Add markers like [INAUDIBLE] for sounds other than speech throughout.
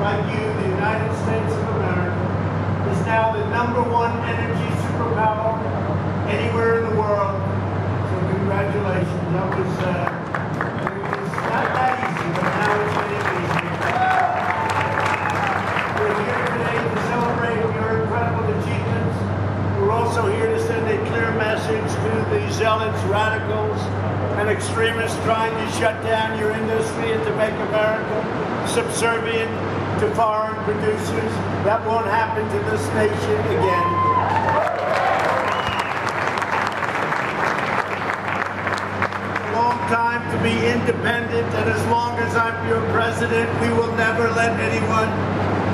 like you, the United States of America is now the number one energy superpower anywhere in the world. So congratulations. That was, uh, not that easy, but now it's getting easier. We're here today to celebrate your incredible achievements. We're also here to send a clear message to the zealots, radicals, and extremists trying to shut down your industry and to make America subservient to foreign producers. That won't happen to this nation again. Long time to be independent, and as long as I'm your president, we will never let anyone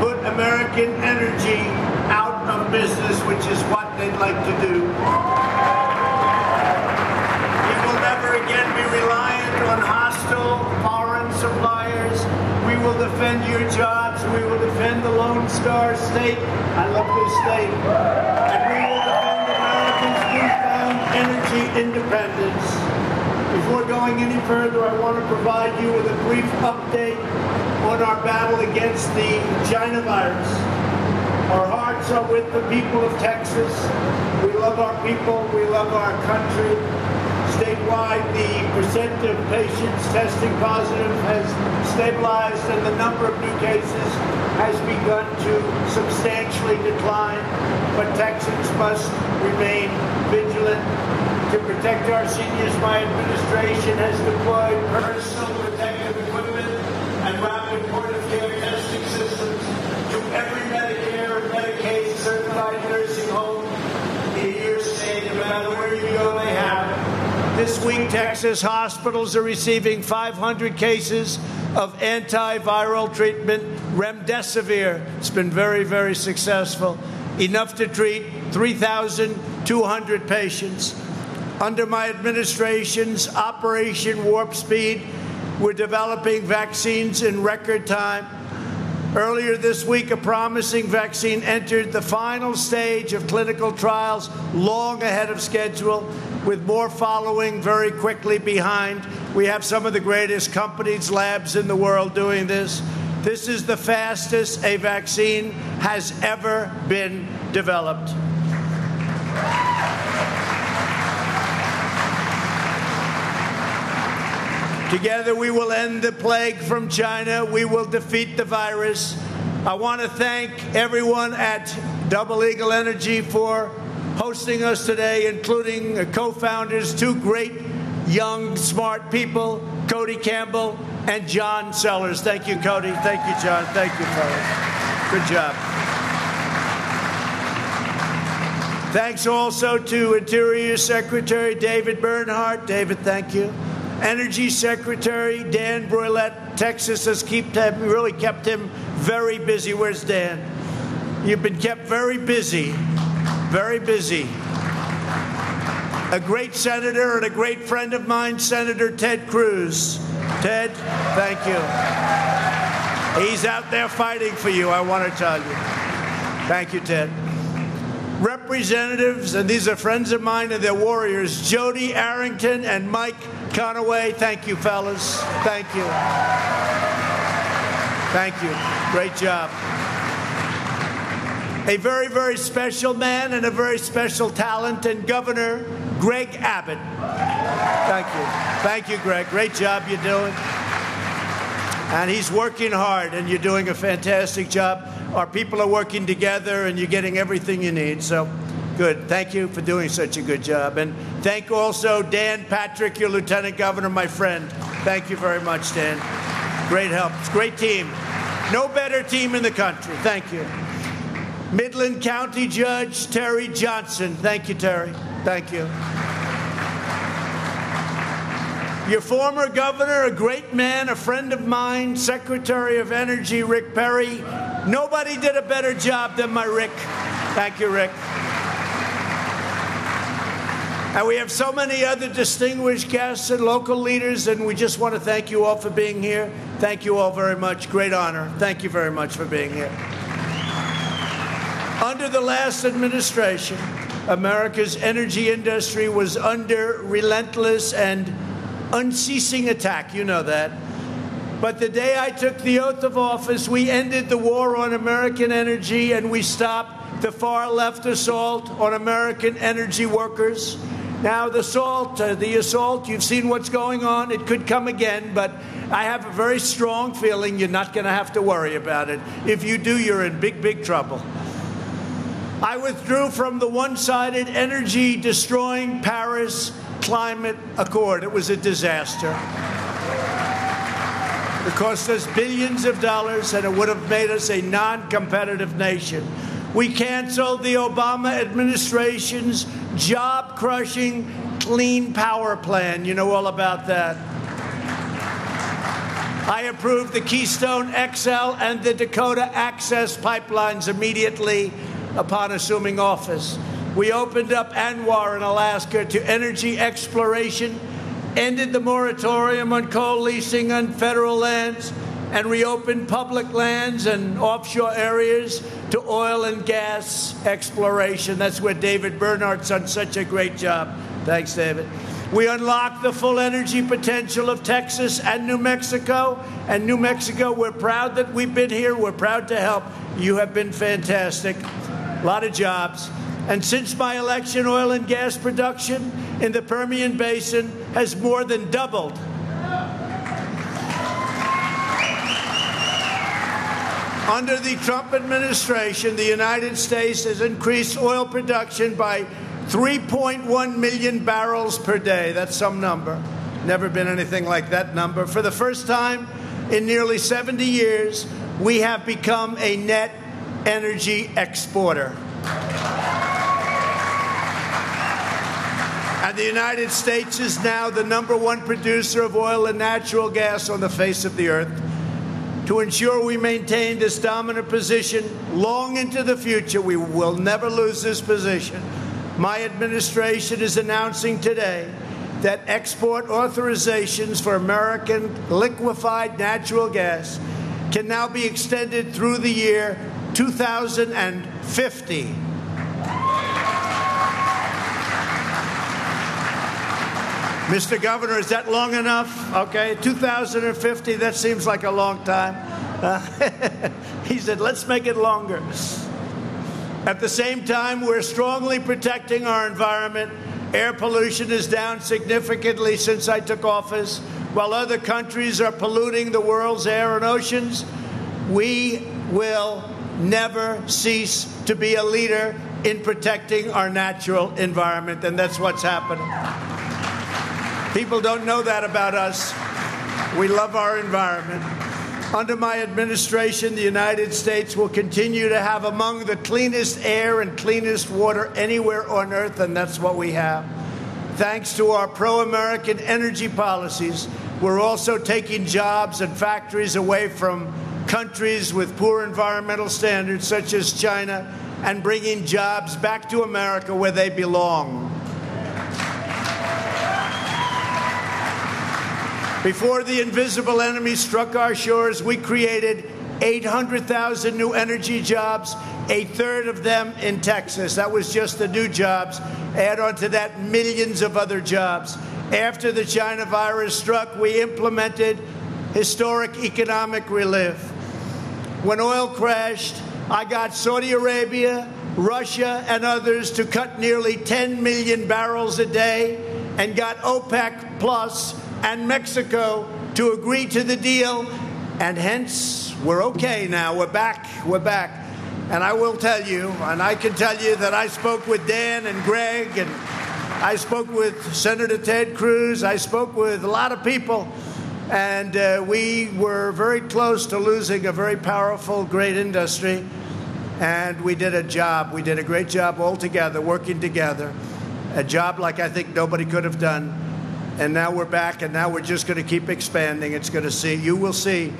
put American energy out of business, which is what they'd like to do. We will never again be reliant on hostile will defend your jobs. We will defend the Lone Star State. I love this state. And we will defend America's newfound energy independence. Before going any further, I want to provide you with a brief update on our battle against the China virus. Our hearts are with the people of Texas. We love our people. We love our country. Statewide, the percent of patients testing positive has stabilized and the number of new cases has begun to substantially decline. But Texans must remain vigilant. To protect our seniors, my administration has deployed personal This week, Texas hospitals are receiving 500 cases of antiviral treatment, remdesivir. It's been very, very successful, enough to treat 3,200 patients. Under my administration's Operation Warp Speed, we're developing vaccines in record time. Earlier this week, a promising vaccine entered the final stage of clinical trials long ahead of schedule, with more following very quickly behind. We have some of the greatest companies, labs in the world doing this. This is the fastest a vaccine has ever been developed. Together, we will end the plague from China. We will defeat the virus. I want to thank everyone at Double Eagle Energy for hosting us today, including co founders, two great young, smart people, Cody Campbell and John Sellers. Thank you, Cody. Thank you, John. Thank you, fellas. Good job. Thanks also to Interior Secretary David Bernhardt. David, thank you. Energy Secretary Dan Brouillette. Texas has kept really kept him very busy. Where's Dan? You've been kept very busy, very busy. A great senator and a great friend of mine, Senator Ted Cruz. Ted, thank you. He's out there fighting for you, I want to tell you. Thank you, Ted. Representatives, and these are friends of mine and they're warriors, Jody Arrington and Mike Conaway. Thank you, fellas. Thank you. Thank you. Great job. A very, very special man and a very special talent, and Governor Greg Abbott. Thank you. Thank you, Greg. Great job you're doing. And he's working hard, and you're doing a fantastic job. Our people are working together, and you're getting everything you need. So, good. Thank you for doing such a good job. And thank also Dan Patrick, your Lieutenant Governor, my friend. Thank you very much, Dan. Great help. It's great team. No better team in the country. Thank you. Midland County Judge Terry Johnson. Thank you, Terry. Thank you. Your former governor, a great man, a friend of mine, Secretary of Energy Rick Perry. Nobody did a better job than my Rick. Thank you, Rick. And we have so many other distinguished guests and local leaders, and we just want to thank you all for being here. Thank you all very much. Great honor. Thank you very much for being here. Under the last administration, America's energy industry was under relentless and unceasing attack. You know that. But the day I took the oath of office, we ended the war on American energy and we stopped the far left assault on American energy workers. Now, the assault, uh, the assault, you've seen what's going on. It could come again, but I have a very strong feeling you're not going to have to worry about it. If you do, you're in big, big trouble. I withdrew from the one sided energy destroying Paris Climate Accord. It was a disaster. It cost us billions of dollars and it would have made us a non competitive nation. We canceled the Obama administration's job crushing clean power plan. You know all about that. I approved the Keystone XL and the Dakota Access pipelines immediately upon assuming office. We opened up ANWR in Alaska to energy exploration, ended the moratorium on coal leasing on federal lands, and reopened public lands and offshore areas to oil and gas exploration. That's where David Bernhardt's done such a great job. Thanks, David. We unlocked the full energy potential of Texas and New Mexico. And New Mexico, we're proud that we've been here. We're proud to help. You have been fantastic. A lot of jobs. And since my election, oil and gas production in the Permian Basin has more than doubled. Under the Trump administration, the United States has increased oil production by 3.1 million barrels per day. That's some number. Never been anything like that number. For the first time in nearly 70 years, we have become a net energy exporter. And the United States is now the number one producer of oil and natural gas on the face of the earth. To ensure we maintain this dominant position long into the future, we will never lose this position. My administration is announcing today that export authorizations for American liquefied natural gas can now be extended through the year 2050. Mr. Governor, is that long enough? Okay, 2050, that seems like a long time. Uh, [LAUGHS] he said, let's make it longer. At the same time, we're strongly protecting our environment. Air pollution is down significantly since I took office. While other countries are polluting the world's air and oceans, we will never cease to be a leader in protecting our natural environment, and that's what's happening. People don't know that about us. We love our environment. Under my administration, the United States will continue to have among the cleanest air and cleanest water anywhere on earth, and that's what we have. Thanks to our pro American energy policies, we're also taking jobs and factories away from countries with poor environmental standards, such as China, and bringing jobs back to America where they belong. Before the invisible enemy struck our shores, we created 800,000 new energy jobs, a third of them in Texas. That was just the new jobs. Add on to that millions of other jobs. After the China virus struck, we implemented historic economic relief. When oil crashed, I got Saudi Arabia, Russia, and others to cut nearly 10 million barrels a day and got OPEC Plus and Mexico to agree to the deal, and hence we're okay now. We're back. We're back. And I will tell you, and I can tell you that I spoke with Dan and Greg, and I spoke with Senator Ted Cruz, I spoke with a lot of people, and uh, we were very close to losing a very powerful, great industry. And we did a job. We did a great job all together, working together. A job like I think nobody could have done and now we're back, and now we're just going to keep expanding. It's going to see, you will see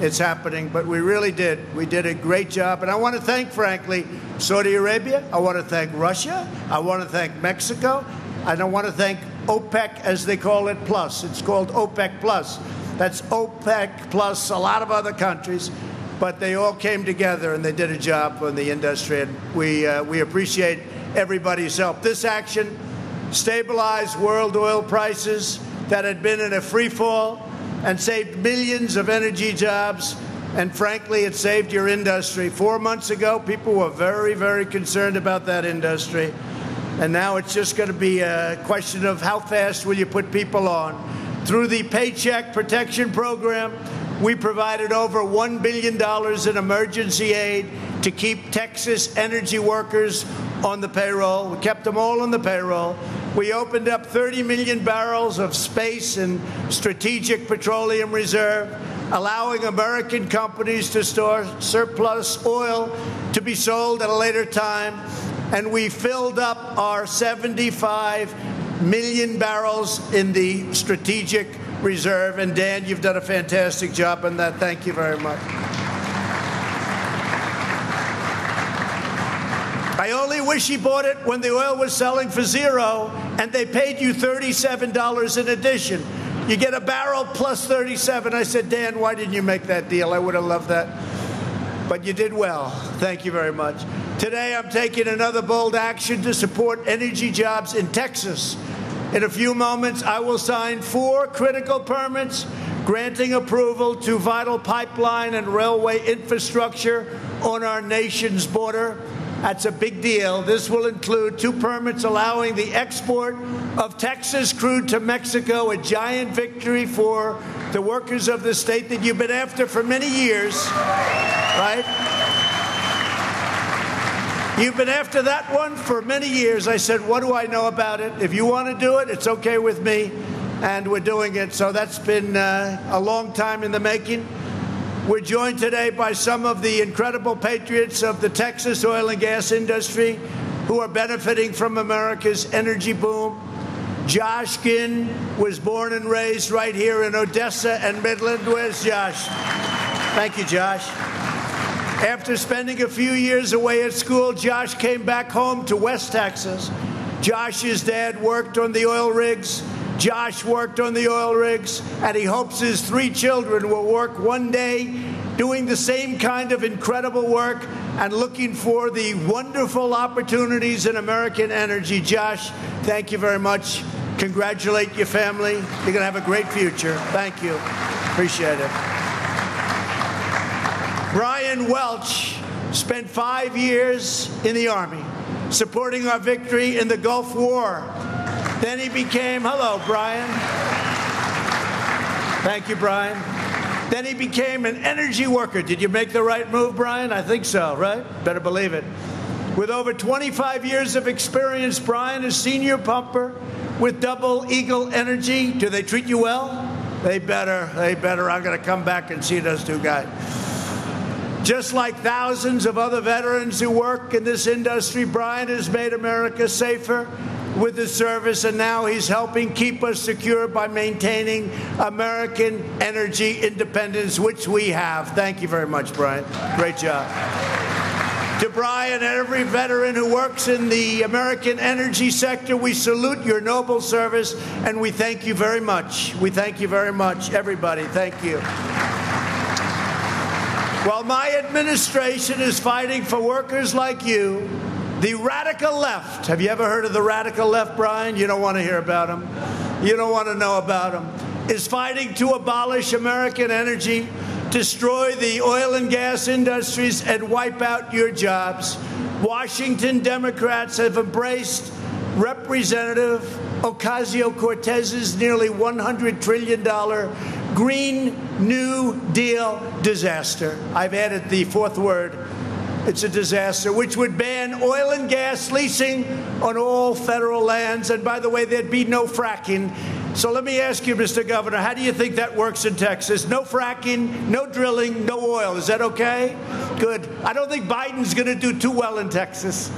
it's happening, but we really did. We did a great job, and I want to thank, frankly, Saudi Arabia. I want to thank Russia. I want to thank Mexico. And I want to thank OPEC, as they call it, plus. It's called OPEC plus. That's OPEC plus a lot of other countries, but they all came together and they did a job for the industry, and we uh, we appreciate everybody's help. This action stabilized world oil prices that had been in a free fall and saved millions of energy jobs. And frankly, it saved your industry. Four months ago, people were very, very concerned about that industry. And now it's just going to be a question of how fast will you put people on. Through the Paycheck Protection Program, we provided over $1 billion in emergency aid to keep Texas energy workers on the payroll. We kept them all on the payroll. We opened up 30 million barrels of space and strategic petroleum reserve, allowing American companies to store surplus oil to be sold at a later time. And we filled up our 75 million barrels in the strategic reserve. And Dan, you've done a fantastic job on that. Thank you very much. I only wish he bought it when the oil was selling for zero and they paid you $37 in addition. You get a barrel plus 37. I said, Dan, why didn't you make that deal? I would have loved that. But you did well. Thank you very much. Today, I'm taking another bold action to support energy jobs in Texas. In a few moments, I will sign four critical permits granting approval to vital pipeline and railway infrastructure on our nation's border. That's a big deal. This will include two permits allowing the export of Texas crude to Mexico, a giant victory for the workers of the state that you've been after for many years, right? You've been after that one for many years. I said, What do I know about it? If you want to do it, it's okay with me. And we're doing it. So that's been uh, a long time in the making. We're joined today by some of the incredible patriots of the Texas oil and gas industry who are benefiting from America's energy boom. Josh Ginn was born and raised right here in Odessa and Midland. Where's Josh? Thank you, Josh. After spending a few years away at school, Josh came back home to West Texas. Josh's dad worked on the oil rigs Josh worked on the oil rigs, and he hopes his three children will work one day doing the same kind of incredible work and looking for the wonderful opportunities in American energy. Josh, thank you very much. Congratulate your family. You're going to have a great future. Thank you. Appreciate it. Brian Welch spent five years in the Army supporting our victory in the Gulf War then he became, hello, Brian. Thank you, Brian. Then he became an energy worker. Did you make the right move, Brian? I think so, right? Better believe it. With over 25 years of experience, Brian is senior pumper with Double Eagle Energy. Do they treat you well? They better. They better. I'm going to come back and see those two guys. Just like thousands of other veterans who work in this industry, Brian has made America safer with the service, and now he's helping keep us secure by maintaining American energy independence, which we have. Thank you very much, Brian. Great job. To Brian and every veteran who works in the American energy sector, we salute your noble service and we thank you very much. We thank you very much, everybody. Thank you. While my administration is fighting for workers like you, the radical left. Have you ever heard of the radical left, Brian? You don't want to hear about them. You don't want to know about them. Is fighting to abolish American energy, destroy the oil and gas industries, and wipe out your jobs. Washington Democrats have embraced Representative Ocasio Cortez's nearly $100 trillion Green New Deal disaster. I've added the fourth word it's a disaster, which would ban oil and gas leasing on all federal lands. And by the way, there'd be no fracking. So let me ask you, Mr. Governor, how do you think that works in Texas? No fracking, no drilling, no oil. Is that okay? Good. I don't think Biden's going to do too well in Texas.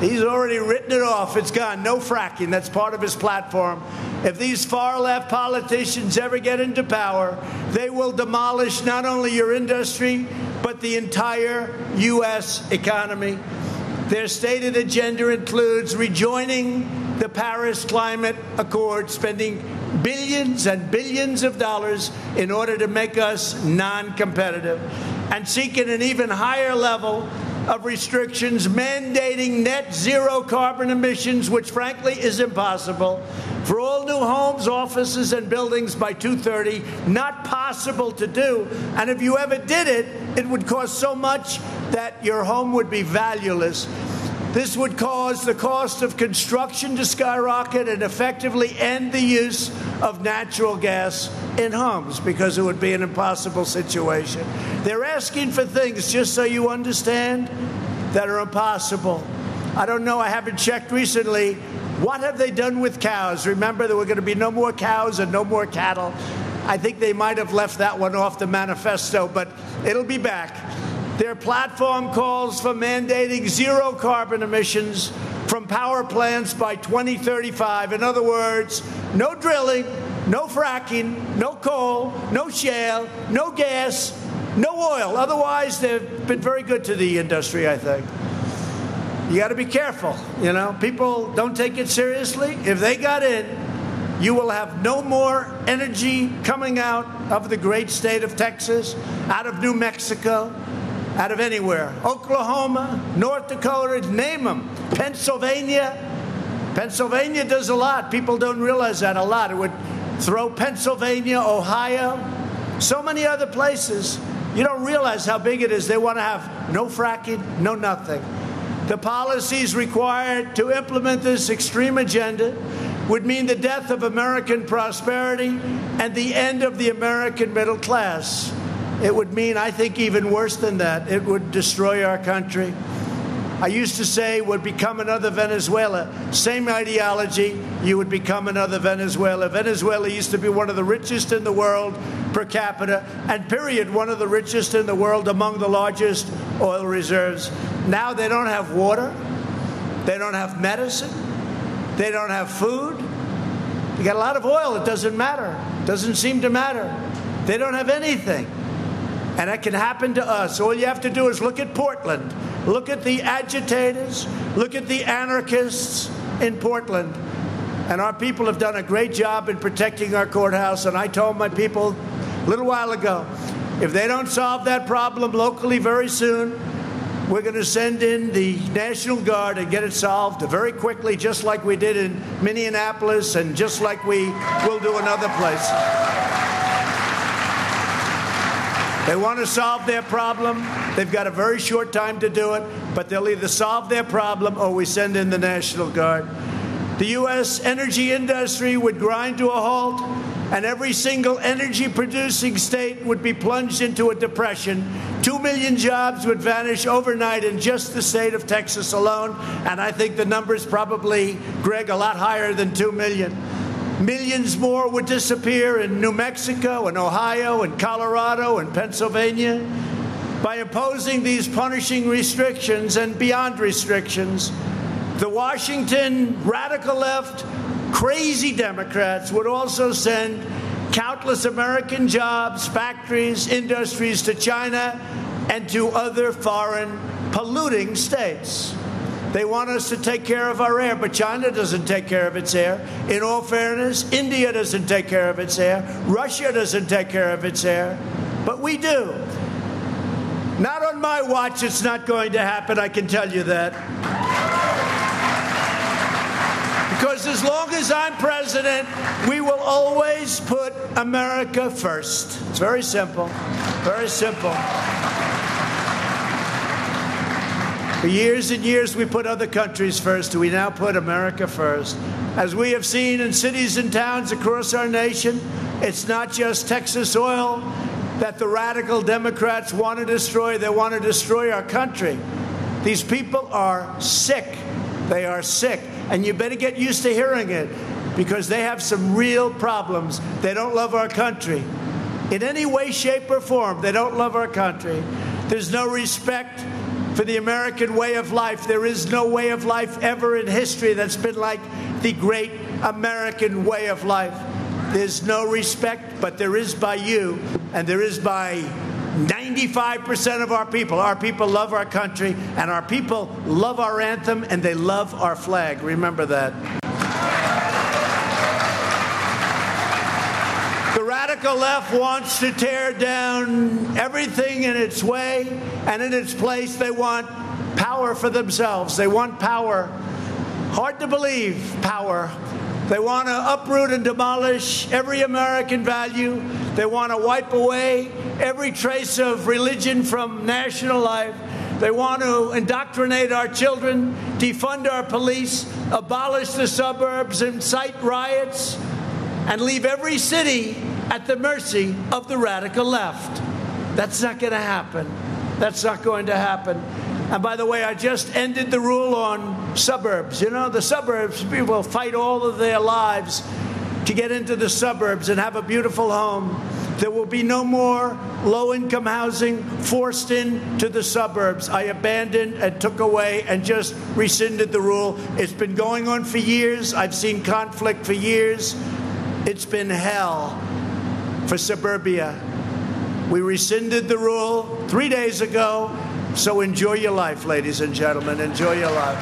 He's already written it off. It's gone. No fracking. That's part of his platform. If these far left politicians ever get into power, they will demolish not only your industry, but the entire U.S. economy. Their stated agenda includes rejoining the Paris Climate Accord, spending billions and billions of dollars in order to make us non competitive, and seeking an even higher level of restrictions mandating net zero carbon emissions, which frankly is impossible, for all new homes, offices, and buildings by 230. Not possible to do. And if you ever did it, it would cost so much that your home would be valueless. This would cause the cost of construction to skyrocket and effectively end the use of natural gas in homes because it would be an impossible situation. They're asking for things, just so you understand, that are impossible. I don't know, I haven't checked recently. What have they done with cows? Remember, there were going to be no more cows and no more cattle. I think they might have left that one off the manifesto, but it'll be back. Their platform calls for mandating zero carbon emissions from power plants by 2035. In other words, no drilling, no fracking, no coal, no shale, no gas, no oil. Otherwise, they've been very good to the industry, I think. You got to be careful. You know, people don't take it seriously. If they got in, you will have no more energy coming out of the great state of Texas, out of New Mexico, out of anywhere. Oklahoma, North Dakota, name them. Pennsylvania. Pennsylvania does a lot. People don't realize that a lot. It would throw Pennsylvania, Ohio, so many other places. You don't realize how big it is. They want to have no fracking, no nothing. The policies required to implement this extreme agenda would mean the death of American prosperity and the end of the American middle class. It would mean, I think, even worse than that. It would destroy our country. I used to say would become another Venezuela. Same ideology, you would become another Venezuela. Venezuela used to be one of the richest in the world per capita, and period, one of the richest in the world among the largest oil reserves. Now they don't have water, they don't have medicine, they don't have food. They got a lot of oil, it doesn't matter. Doesn't seem to matter. They don't have anything. And that can happen to us. All you have to do is look at Portland, look at the agitators, look at the anarchists in Portland. And our people have done a great job in protecting our courthouse. And I told my people a little while ago if they don't solve that problem locally very soon, we're going to send in the National Guard and get it solved very quickly, just like we did in Minneapolis and just like we will do in other places. They want to solve their problem. They've got a very short time to do it, but they'll either solve their problem or we send in the National Guard. The U.S. energy industry would grind to a halt, and every single energy producing state would be plunged into a depression. Two million jobs would vanish overnight in just the state of Texas alone, and I think the number's probably, Greg, a lot higher than two million. Millions more would disappear in New Mexico and Ohio and Colorado and Pennsylvania. By imposing these punishing restrictions and beyond restrictions, the Washington radical left, crazy Democrats would also send countless American jobs, factories, industries to China and to other foreign polluting states. They want us to take care of our air, but China doesn't take care of its air. In all fairness, India doesn't take care of its air. Russia doesn't take care of its air. But we do. Not on my watch, it's not going to happen, I can tell you that. Because as long as I'm president, we will always put America first. It's very simple. Very simple. For years and years, we put other countries first. We now put America first. As we have seen in cities and towns across our nation, it's not just Texas oil that the radical Democrats want to destroy, they want to destroy our country. These people are sick. They are sick. And you better get used to hearing it because they have some real problems. They don't love our country. In any way, shape, or form, they don't love our country. There's no respect for the American way of life. There is no way of life ever in history that's been like the great American way of life. There's no respect, but there is by you, and there is by 95% of our people. Our people love our country, and our people love our anthem, and they love our flag. Remember that. The radical left wants to tear down everything in its way, and in its place, they want power for themselves. They want power. Hard to believe, power. They want to uproot and demolish every American value. They want to wipe away every trace of religion from national life. They want to indoctrinate our children, defund our police, abolish the suburbs, incite riots, and leave every city at the mercy of the radical left. That's not going to happen. That's not going to happen. And by the way, I just ended the rule on suburbs. You know, the suburbs, people fight all of their lives to get into the suburbs and have a beautiful home. There will be no more low income housing forced into the suburbs. I abandoned and took away and just rescinded the rule. It's been going on for years. I've seen conflict for years. It's been hell for suburbia. We rescinded the rule three days ago. So enjoy your life, ladies and gentlemen. Enjoy your life.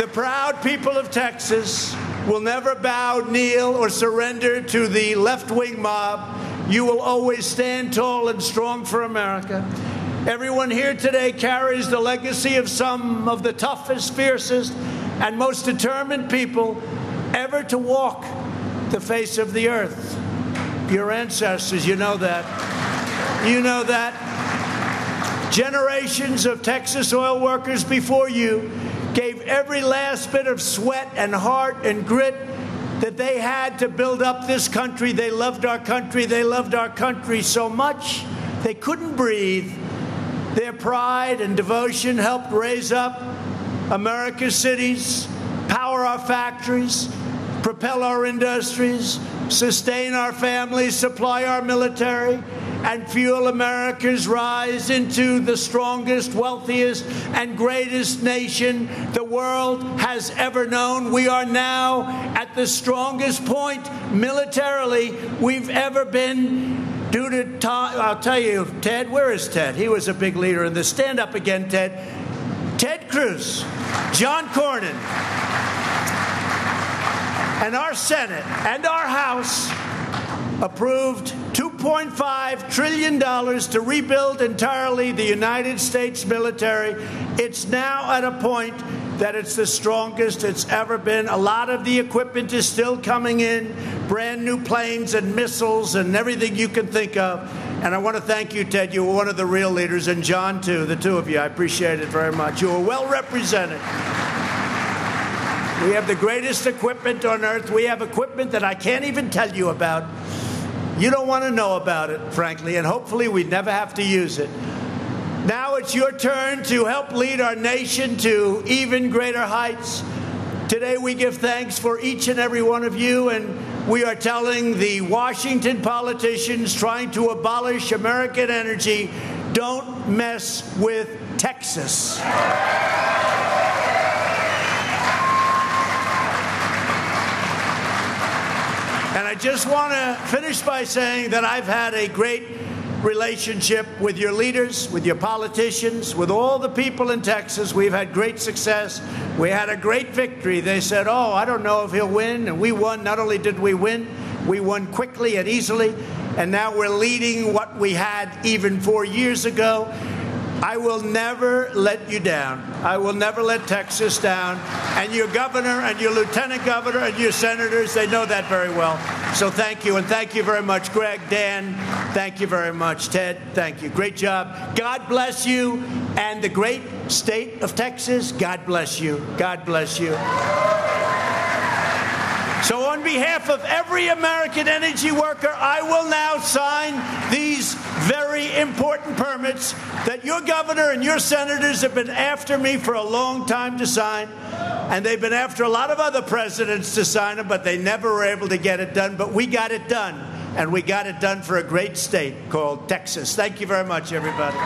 The proud people of Texas will never bow, kneel, or surrender to the left wing mob. You will always stand tall and strong for America. Everyone here today carries the legacy of some of the toughest, fiercest, and most determined people ever to walk the face of the earth. Your ancestors, you know that. You know that. Generations of Texas oil workers before you gave every last bit of sweat and heart and grit that they had to build up this country. They loved our country. They loved our country so much they couldn't breathe. Their pride and devotion helped raise up America's cities, power our factories, propel our industries, sustain our families, supply our military, and fuel America's rise into the strongest, wealthiest, and greatest nation the world has ever known. We are now at the strongest point militarily we've ever been. Due to I'll tell you, Ted, where is Ted? He was a big leader in this. Stand up again, Ted. Ted Cruz, John Cornyn, and our Senate and our House approved $2.5 trillion to rebuild entirely the United States military. It's now at a point that it's the strongest it's ever been. A lot of the equipment is still coming in brand new planes and missiles and everything you can think of. And I want to thank you, Ted. You were one of the real leaders, and John, too, the two of you. I appreciate it very much. You were well represented. We have the greatest equipment on earth. We have equipment that I can't even tell you about. You don't want to know about it, frankly, and hopefully we never have to use it. Now it's your turn to help lead our nation to even greater heights. Today we give thanks for each and every one of you, and we are telling the Washington politicians trying to abolish American energy don't mess with Texas. And I just want to finish by saying that I've had a great relationship with your leaders, with your politicians, with all the people in Texas. We've had great success. We had a great victory. They said, Oh, I don't know if he'll win. And we won. Not only did we win, we won quickly and easily. And now we're leading what we had even four years ago. I will never let you down. I will never let Texas down. And your governor and your lieutenant governor and your senators, they know that very well. So thank you. And thank you very much, Greg, Dan. Thank you very much, Ted. Thank you. Great job. God bless you. And the great state of Texas, God bless you. God bless you. So, on behalf of every American energy worker, I will now sign these very important permits that your governor and your senators have been after me for a long time to sign. And they've been after a lot of other presidents to sign them, but they never were able to get it done. But we got it done. and we got it done for a great state called Texas. Thank you very much, everybody.